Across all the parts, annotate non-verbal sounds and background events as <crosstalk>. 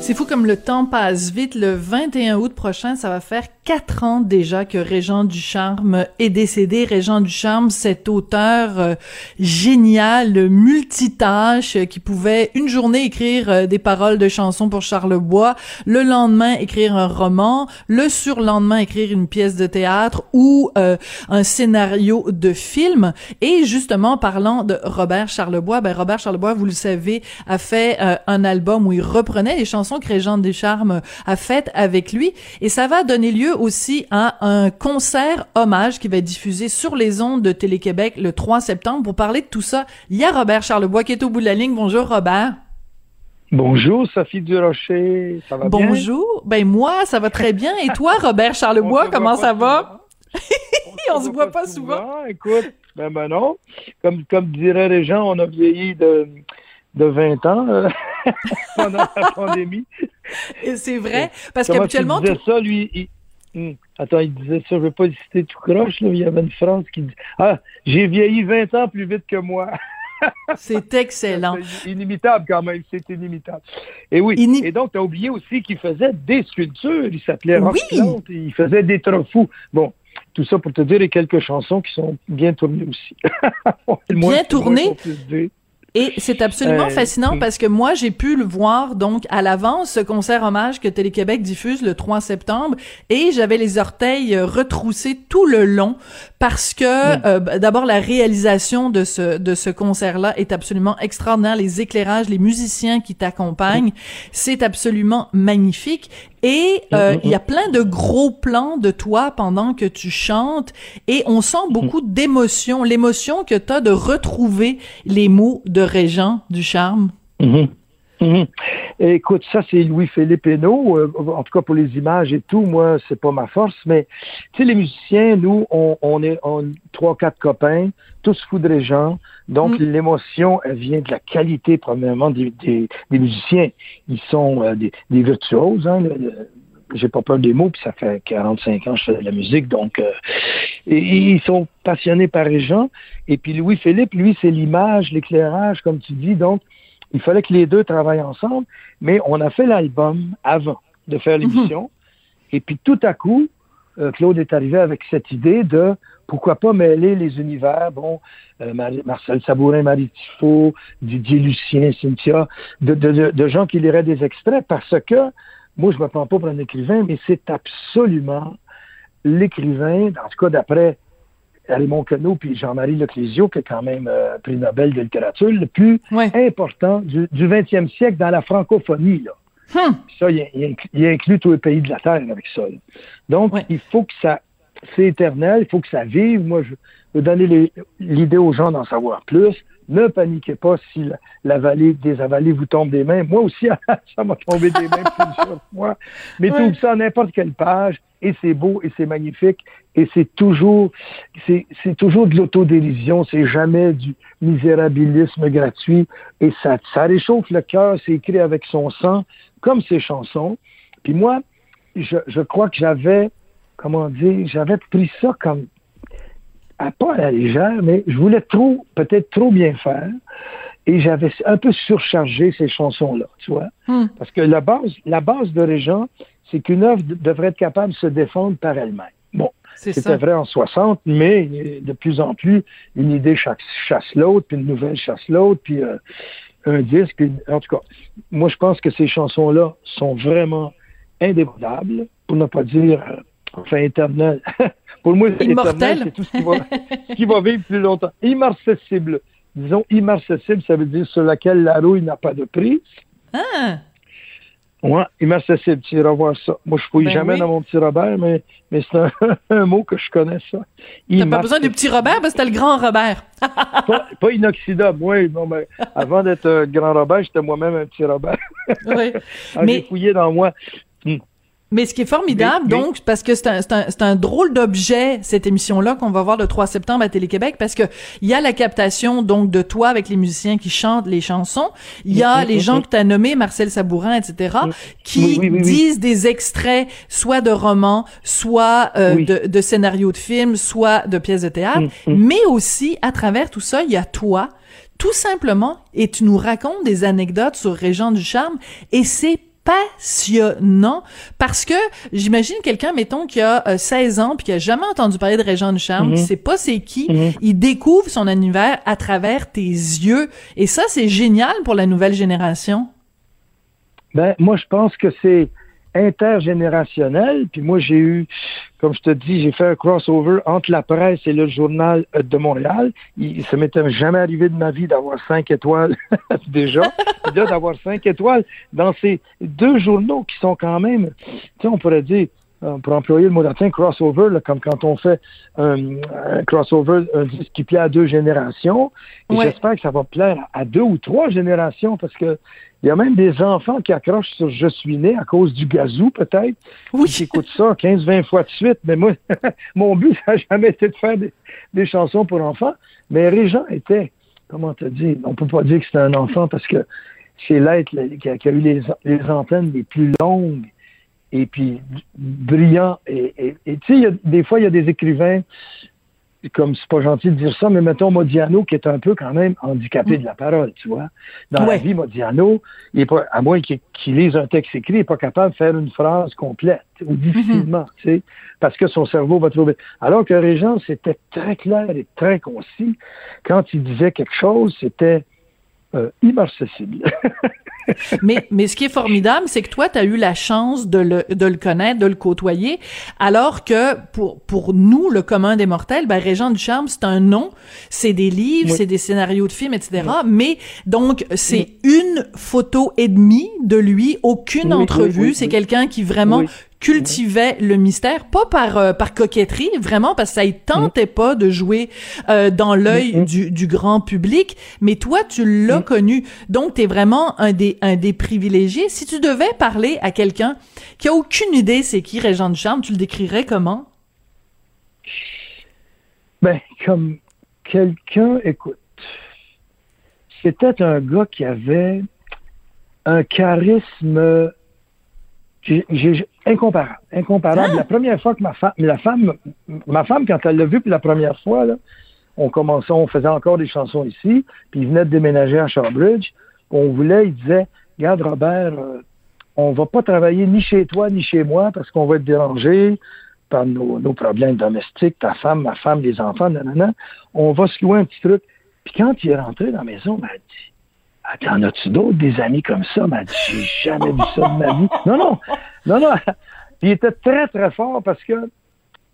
C'est fou comme le temps passe vite. Le 21 août prochain, ça va faire quatre ans déjà que Régent Ducharme est décédé. Régent Ducharme, cet auteur euh, génial, multitâche, euh, qui pouvait une journée écrire euh, des paroles de chansons pour Charlebois, le lendemain écrire un roman, le surlendemain écrire une pièce de théâtre ou un scénario de film. Et justement, parlant de Robert Charlebois, ben Robert Charlebois, vous le savez, a fait un album où il reprenait les chansons que Régent Ducharme a faites avec lui. Et ça va donner lieu aussi à un concert hommage qui va être diffusé sur les ondes de Télé-Québec le 3 septembre. Pour parler de tout ça, il y a Robert Charlebois qui est au bout de la ligne. Bonjour Robert. Bonjour Sophie Durocher, ça va bien? Bonjour, ben moi ça va très bien. Et toi Robert <laughs> Charlebois, comment ça va? <laughs> on, se voit pas souvent. Écoute, ben, ben non, comme, comme diraient les gens, on a vieilli de, de 20 ans <laughs> pendant la pandémie. Et c'est vrai, parce qu'habituellement... Tu ça, lui, Hmm. Attends, il disait ça, je ne veux pas citer tout croche, là, il y avait une phrase qui dit Ah, j'ai vieilli 20 ans plus vite que moi. <laughs> c'est excellent. C'est inimitable quand même, c'est inimitable. Et oui, et donc tu as oublié aussi qu'il faisait des sculptures, il s'appelait Rock il faisait des trofous. Bon, tout ça pour te dire, et quelques chansons qui sont <laughs> bien tournées aussi. bien tournées? Et c'est absolument euh, fascinant parce que moi, j'ai pu le voir donc à l'avance, ce concert hommage que Télé-Québec diffuse le 3 septembre, et j'avais les orteils retroussés tout le long parce que mm. euh, d'abord la réalisation de ce de ce concert-là est absolument extraordinaire, les éclairages, les musiciens qui t'accompagnent, c'est absolument magnifique. Et euh, mm-hmm. il y a plein de gros plans de toi pendant que tu chantes et on sent mm-hmm. beaucoup d'émotion, l'émotion que tu as de retrouver les mots de Régent du charme. Mm-hmm. Écoute, ça c'est Louis-Philippe Hénaud, euh, en tout cas pour les images et tout, moi c'est pas ma force, mais tu sais les musiciens, nous on, est on, trois quatre copains, tous fous de Régent, donc l'émotion elle vient de la qualité premièrement des, des, musiciens, ils sont euh, des, des virtuoses, hein, j'ai pas peur des mots, puis ça fait 45 ans que je fais de la musique, donc euh, ils sont passionnés par les gens. Et puis Louis-Philippe, lui, c'est l'image, l'éclairage, comme tu dis, donc il fallait que les deux travaillent ensemble, mais on a fait l'album avant de faire mhm. l'émission. Et puis tout à coup, euh, Claude est arrivé avec cette idée de pourquoi pas mêler les univers, bon, euh, Marcel Sabourin, Marie Tifo, Didier Lucien, Cynthia, de, de, de gens qui liraient des extraits parce que moi, je me prends pas pour un écrivain, mais c'est absolument l'écrivain, en tout cas d'après Raymond Queneau puis Jean-Marie Leclésio, qui est quand même euh, prix Nobel de littérature, le plus important du, du 20e siècle dans la francophonie. Là. Hmm. Ça, il, il, inclut tous les pays de la Terre avec ça. Donc, il faut que ça, c'est éternel, il faut que ça vive. Moi, je veux donner l'idée aux gens d'en savoir plus. Ne paniquez pas si la, vallée des avalées vous tombe des mains. Moi aussi, <laughs> ça m'a tombé des mains plusieurs fois. Mais tout ça n'importe quelle page, et c'est beau, et c'est magnifique, et c'est toujours, c'est toujours de l'autodérision, c'est jamais du misérabilisme gratuit, et ça, ça réchauffe le cœur, c'est écrit avec son sang, comme ses chansons. Puis moi, je, je crois que j'avais, comment dire, j'avais pris ça comme à pas à la légère, mais je voulais trop, peut-être trop bien faire. Et j'avais un peu surchargé ces chansons-là, tu vois. Hmm. Parce que la base, la base de Régent, c'est qu'une œuvre devrait être capable de se défendre par elle-même. Bon, c'était vrai en 60, mais de plus en plus, une idée chasse, l'autre, puis une nouvelle chasse l'autre, puis euh, un disque. en tout cas, moi, je pense que ces chansons-là sont vraiment indémodables, pour ne pas dire euh, enfin éternel. <laughs> pour moi, c'est éternel, c'est tout ce qui, va, ce qui va vivre plus longtemps. Immarcessible. Disons immarcessible, ça veut dire sur laquelle la rouille n'a pas de prix. Ah, Ouais, immarcessible, tu iras voir ça. Moi, je fouille Ben jamais oui. dans mon petit Robert, mais, mais c'est un, <laughs> un mot que je connais, ça. t'as pas besoin du petit Robert, parce que t'as le grand Robert. Pas, pas <laughs> inoxydable, oui. Non, mais avant d'être euh, grand Robert, j'étais moi-même un petit Robert. Oui. Ah, Mais- J'ai fouillé dans moi. Mais ce qui est formidable, donc, parce que c'est un, un, un drôle d'objet, cette émission-là, qu'on va voir le 3 septembre à Télé-Québec, parce que il y a la captation, donc, de toi avec les musiciens qui chantent les chansons. Il y a Mhm, les mhm, gens que tu as nommés, Marcel Sabourin, etc., qui disent des extraits, soit de romans, soit euh, de, de scénarios de films, soit de pièces de théâtre. Mais aussi, à travers tout ça, il y a toi, tout simplement, et tu nous racontes des anecdotes sur Régent du Charme, et c'est passionnant parce que j'imagine quelqu'un mettons qui a euh, 16 ans puis qui a jamais entendu parler de Régent du Charme, Mhm. qui sait pas c'est qui, Mhm. il découvre son univers à travers tes yeux et ça c'est génial pour la nouvelle génération. Ben, moi, je pense que c'est intergénérationnel. Puis moi, j'ai eu, comme je te dis, j'ai fait un crossover entre la presse et le journal euh, de Montréal. Il, ça m'était jamais arrivé de ma vie d'avoir cinq étoiles <laughs> déjà. D'avoir cinq étoiles dans ces deux journaux qui sont quand même, tu sais, on pourrait dire, pour employer le mot latin, crossover, là, comme quand on fait un, un crossover, un disque qui plaît à deux générations. Et Ouais. j'espère que ça va plaire à deux ou trois générations parce que il y a même des enfants qui accrochent sur Je suis né à cause du gazou, peut-être. Oui. Qui écoutent ça 15-20 fois de suite. Mais moi, <laughs> mon but, ça n'a jamais été de faire des, des chansons pour enfants. Mais Régent était, comment te dire, on peut pas dire que c'était un enfant parce que c'est l'être qui, a, qui a eu les, les antennes les plus longues et puis brillant. Et tu sais, il y a- des fois, il y a des écrivains, comme c'est pas gentil de dire ça, mais mettons Modiano, qui est un peu quand même handicapé de la parole, tu vois. Dans la vie, Modiano, il est pas, à moins qu'il lise un texte écrit, il n'est pas capable de faire une phrase complète, ou difficilement, tu sais, parce que son cerveau va trouver. Alors que Régent, c'était très clair et très concis. Quand il disait quelque chose, c'était euh, immarcessible. <laughs> <laughs> mais, mais ce qui est formidable, c'est que toi, tu as eu la chance de le, de le connaître, de le côtoyer, alors que pour, pour nous, le commun des mortels, ben, Régent du Charme, c'est un nom, c'est des livres, Oui. c'est des scénarios de films, etc. Mais donc, c'est une photo et demie de lui, aucune entrevue. c'est quelqu'un qui vraiment Cultivait le mystère, pas par euh, par coquetterie, vraiment parce que ça ne tentait pas de jouer euh, dans l'œil du, du grand public, mais toi tu l'as connu, donc tu es vraiment un des un des privilégiés. Si tu devais parler à quelqu'un qui a aucune idée c'est qui Régent du Charme, tu le décrirais comment? Ben, comme quelqu'un, écoute, c'était un gars qui avait un charisme j'ai- incomparable, incomparable. La première fois que ma femme, la femme, ma femme, quand elle l'a vu pour la première fois, là, on commençait, on faisait encore des chansons ici, puis il venait de déménager à Shawbridge. On voulait, il disait, regarde Robert, euh, on va pas travailler ni chez toi ni chez moi parce qu'on va être dérangé par nos, nos problèmes domestiques, ta femme, ma femme, les enfants, nanana. On va se louer un petit truc. Puis quand il est rentré dans la maison, il m'a dit, Attends, as-tu d'autres des amis comme ça? M'a dit, j'ai jamais vu ça de ma vie. Non, non, non, non. <laughs> Il était très, très fort parce que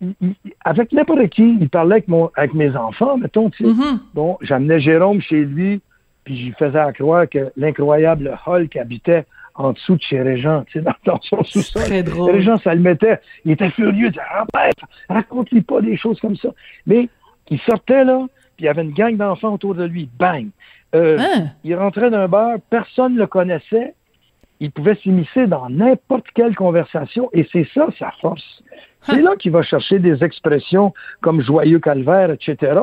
il- il- avec n'importe qui, il parlait avec, mon, avec mes enfants, mettons, tu sais. Mhm. Bon, j'amenais Jérôme chez lui, puis je lui faisais croire que l'incroyable Hulk habitait en dessous de chez Régent, tu sais, dans, dans son C'est sous-sol. très drôle. Régent, ça le mettait. Il était furieux. Il disait, Robert, raconte-lui pas des choses comme ça. Mais il sortait, là, puis il y avait une gang d'enfants autour de lui. Bang! Euh, Hein? il rentrait d'un bar, personne ne le connaissait. Il pouvait s'immiscer dans n'importe quelle conversation et c'est ça sa force. C'est là qu'il va chercher des expressions comme joyeux calvaire, etc.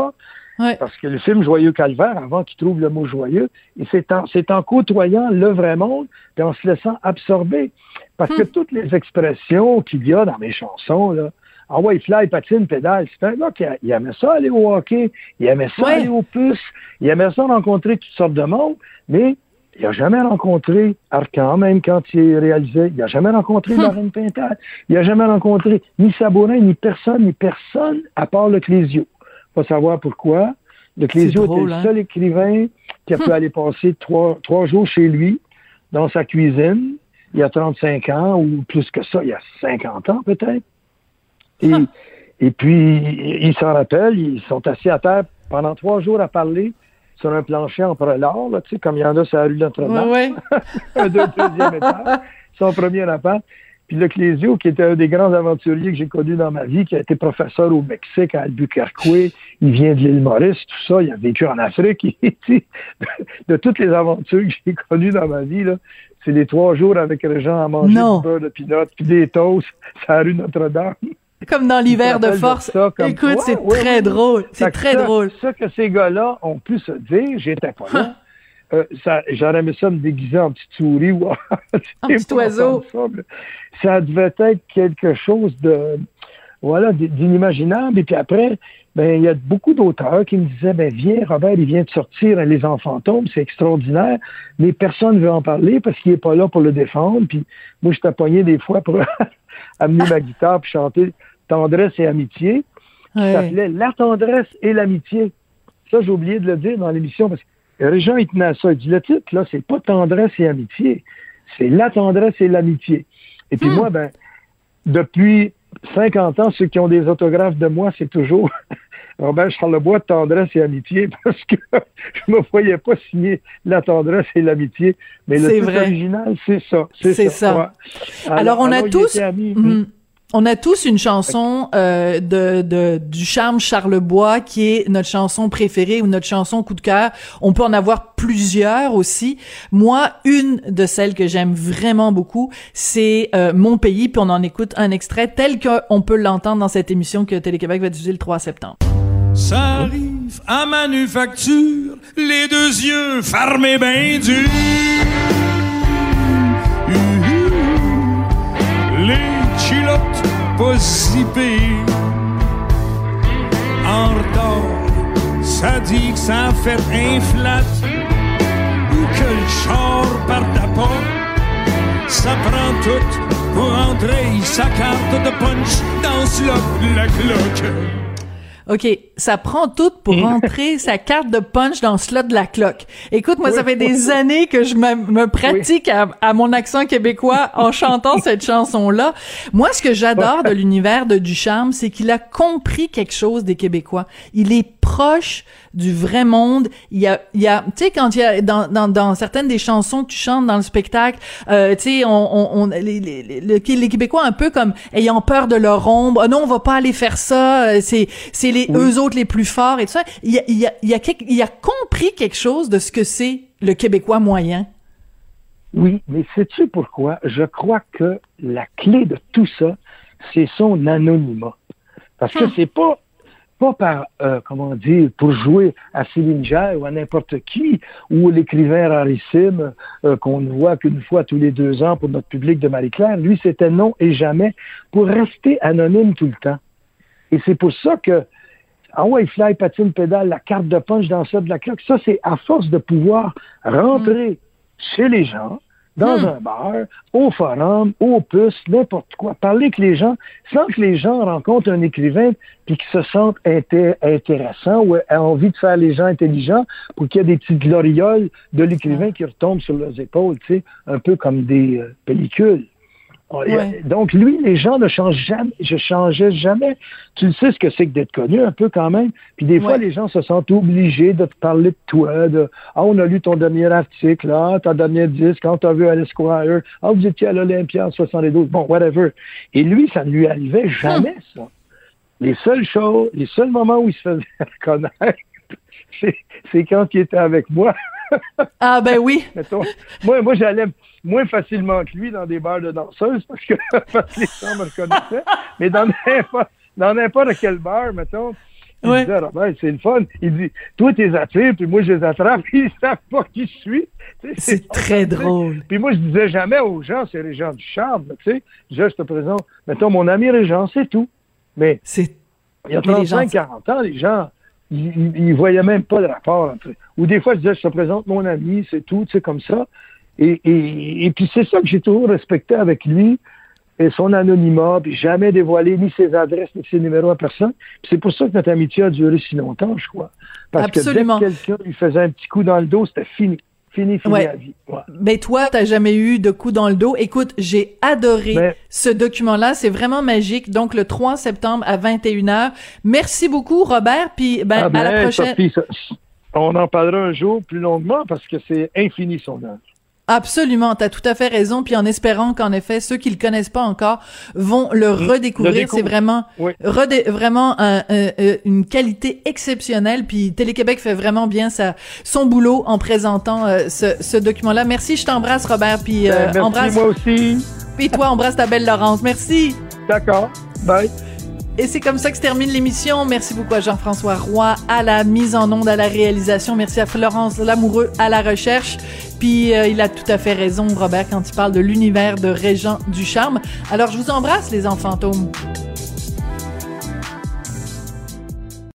Ouais. Parce que le film Joyeux calvaire, avant qu'il trouve le mot joyeux, c'est en, c'est en côtoyant le vrai monde et en se laissant absorber. Parce que toutes les expressions qu'il y a dans mes chansons, là, ah ouais, fly, patine, pédale, c'est un gars qui a- il aimait ça aller au hockey, il aimait ça Ouais. aller aux puces, il aimait ça rencontrer toutes sortes de monde, mais il n'a jamais rencontré Arcan, même quand il est réalisé. Il n'a jamais rencontré <laughs> Lorraine Pintal. Il n'a jamais rencontré ni Sabourin, ni personne, ni personne, à part le Clésio. Faut savoir pourquoi. Le Clésio était le hein? seul écrivain qui a pu <laughs> aller passer trois, trois jours chez lui, dans sa cuisine, il y a 35 ans, ou plus que ça, il y a 50 ans peut-être. Et, et puis, ils s'en rappellent, ils sont assis à terre pendant trois jours à parler sur un plancher en prolard, là, tu sais, comme il y en a sur la rue Notre-Dame. Ouais. <laughs> un deux- deuxième étage, son premier appart. Puis le Clésio, qui était un des grands aventuriers que j'ai connu dans ma vie, qui a été professeur au Mexique, à Albuquerque, il vient de l'île Maurice, tout ça, il a vécu en Afrique. <laughs> De toutes les aventures que j'ai connues dans ma vie, là, c'est les trois jours avec les gens à manger Non. du beurre de pinot, puis des toasts, la rue Notre-Dame. Comme dans l'hiver de force. comme- Écoute, Ouais, c'est ouais, très ouais. drôle. C'est très ça- drôle. Ça que ces gars-là ont pu se dire, j'étais pas là. Euh, j'aurais aimé ça me déguiser en petite souris ou en <laughs> petit oiseau. Ça, devait être quelque chose de voilà d'inimaginable. Et puis après, ben il y a beaucoup d'auteurs qui me disaient ben viens Robert, il vient de sortir Les Enfants tombent, c'est extraordinaire, mais personne ne veut en parler parce qu'il est pas là pour le défendre. Puis moi je t'appognais des fois pour <laughs> amener ma guitare puis chanter Tendresse et amitié qui Ouais. s'appelait La tendresse et l'amitié. Ça, j'ai oublié de le dire dans l'émission parce que Régent, il tenait à ça. Il dit le titre, là, c'est pas tendresse et amitié. C'est la tendresse et l'amitié. Et puis moi, ben, depuis 50 ans, ceux qui ont des autographes de moi, c'est toujours <laughs> Robert Charlebois, tendresse et amitié, <laughs> parce que je me voyais pas signer la tendresse et l'amitié. Mais le C'est titre original, c'est ça. C'est ça. ouais. Alors, on a tous-. Mhm. On a tous une chanson euh, de, de du charme Charlebois qui est notre chanson préférée ou notre chanson coup de cœur. On peut en avoir plusieurs aussi. Moi, une de celles que j'aime vraiment beaucoup, c'est euh, Mon pays. Puis on en écoute un extrait tel qu'on peut l'entendre dans cette émission que Télé-Québec va diffuser le 3 septembre. Ça arrive à manufacture, les deux yeux fermés bien durs. Zippées. En retard, ça dit que ça fait un flat. Ou que le char part à pas. Ça prend tout pour entrer sa carte de punch dans lock la cloque. OK, ça prend tout pour rentrer sa carte de punch dans le slot de la cloque. Écoute, moi, ça fait des années que je me, me pratique à, à mon accent québécois en <laughs> chantant cette chanson-là. Moi, ce que j'adore de l'univers de Ducharme, c'est qu'il a compris quelque chose des Québécois. Il est proche du vrai monde. Il y a, il y a, tu sais, quand il y a dans, dans, dans certaines des chansons que tu chantes dans le spectacle, euh, tu sais, on, on, on- les, les, les, les Québécois un peu comme ayant peur de leur ombre. Ah non, on va pas aller faire ça. euh, C'est, c'est les eux autres les plus forts et tout ça. Il y a, il y a, il y a, quelque- il a compris quelque chose de ce que c'est le Québécois moyen. Oui, mais sais-tu pourquoi? Je crois que la clé de tout ça, c'est son anonymat. Parce que c'est pas pas par, euh, comment dire, pour jouer à Céline ou à n'importe qui, ou l'écrivain rarissime euh, qu'on ne voit qu'une fois tous les deux ans pour notre public de Marie-Claire. Lui, c'était non et jamais pour rester anonyme tout le temps. Et c'est pour ça que, ah ouais, fly, patine, pédale, la carte de punch dans ça de la cloque, ça, c'est à force de pouvoir rentrer chez les gens, dans Hmm. un bar, au forum, au puce, n'importe quoi. Parler avec les gens sans que les gens rencontrent un écrivain puis qu'ils se sentent inté- intéressants ou aient envie de faire les gens intelligents pour qu'il y ait des petites glorioles de l'écrivain qui retombent sur leurs épaules, tu sais, un peu comme des euh, pellicules. Ouais. Donc, lui, les gens ne changent jamais. Je changeais jamais. Tu le sais ce que c'est que d'être connu un peu quand même. Puis des fois, Ouais. les gens se sentent obligés de te parler de toi, de Ah, on a lu ton dernier article, ah, ton dernier disque, quand t'as vu à l'Esquire, ah, vous étiez à l'Olympia en 72. Bon, whatever. Et lui, ça ne lui arrivait jamais, ça. Les seules choses, les seuls moments où il se faisait <laughs> reconnaître, c'est quand il était avec moi. <laughs> Ah ben oui. <laughs> Mettons, moi, moi j'allais moins facilement que lui dans des bars de danseuses parce que, <laughs> parce que les gens me reconnaissaient. Mais dans n'importe, dans n'importe quel bar, mettons, il Ouais. disait, Robert, c'est le fun. Il dit, toi, tu les attires, puis moi, je les attrape, puis ils savent pas qui je suis. C'est très drôle. Puis moi, je disais jamais aux gens, c'est Régent du Charme, tu sais. Je te présente, mettons, mon ami Régent, c'est tout. Mais il y a Mais les gens- 35, 40 ans, les gens, ils, ils, ils voyaient même pas le rapport entre Ou des fois, je disais, je te présente mon ami, c'est tout, tu sais, comme ça. Et, et, et puis c'est ça que j'ai toujours respecté avec lui, et son anonymat, puis jamais dévoilé ni ses adresses, ni ses numéros à personne. C'est pour ça que notre amitié a duré si longtemps, je crois. Parce Absolument. que dès que quelqu'un lui faisait un petit coup dans le dos, c'était fini. Fini, fini Ouais. à vie. Ouais. Mais toi, t'as jamais eu de coup dans le dos? Écoute, j'ai adoré Mais- ce document-là. C'est vraiment magique. Donc, le 3 septembre à 21h. Merci beaucoup, Robert. Puis, ben, Ah ben, à la prochaine. Sophie, ça- on en parlera un jour plus longuement parce que c'est infini son âge. Absolument, t'as tout à fait raison. Puis en espérant qu'en effet, ceux qui le connaissent pas encore vont le Mmh, redécouvrir. C'est vraiment, Oui. vraiment un- un- une qualité exceptionnelle. Puis Télé-Québec fait vraiment bien sa, son boulot en présentant euh, ce, ce document-là. Merci, je t'embrasse, Robert. Puis euh, Ben, merci, embrasse. moi aussi. Puis toi, embrasse ta belle Laurence. Merci. D'accord. Bye. Et c'est comme ça que se termine l'émission. Merci beaucoup à Jean-François Roy à la mise en onde, à la réalisation. Merci à Florence Lamoureux à la recherche. Puis euh, il a tout à fait raison, Robert, quand il parle de l'univers de Régent du Charme. Alors je vous embrasse, les enfants fantômes.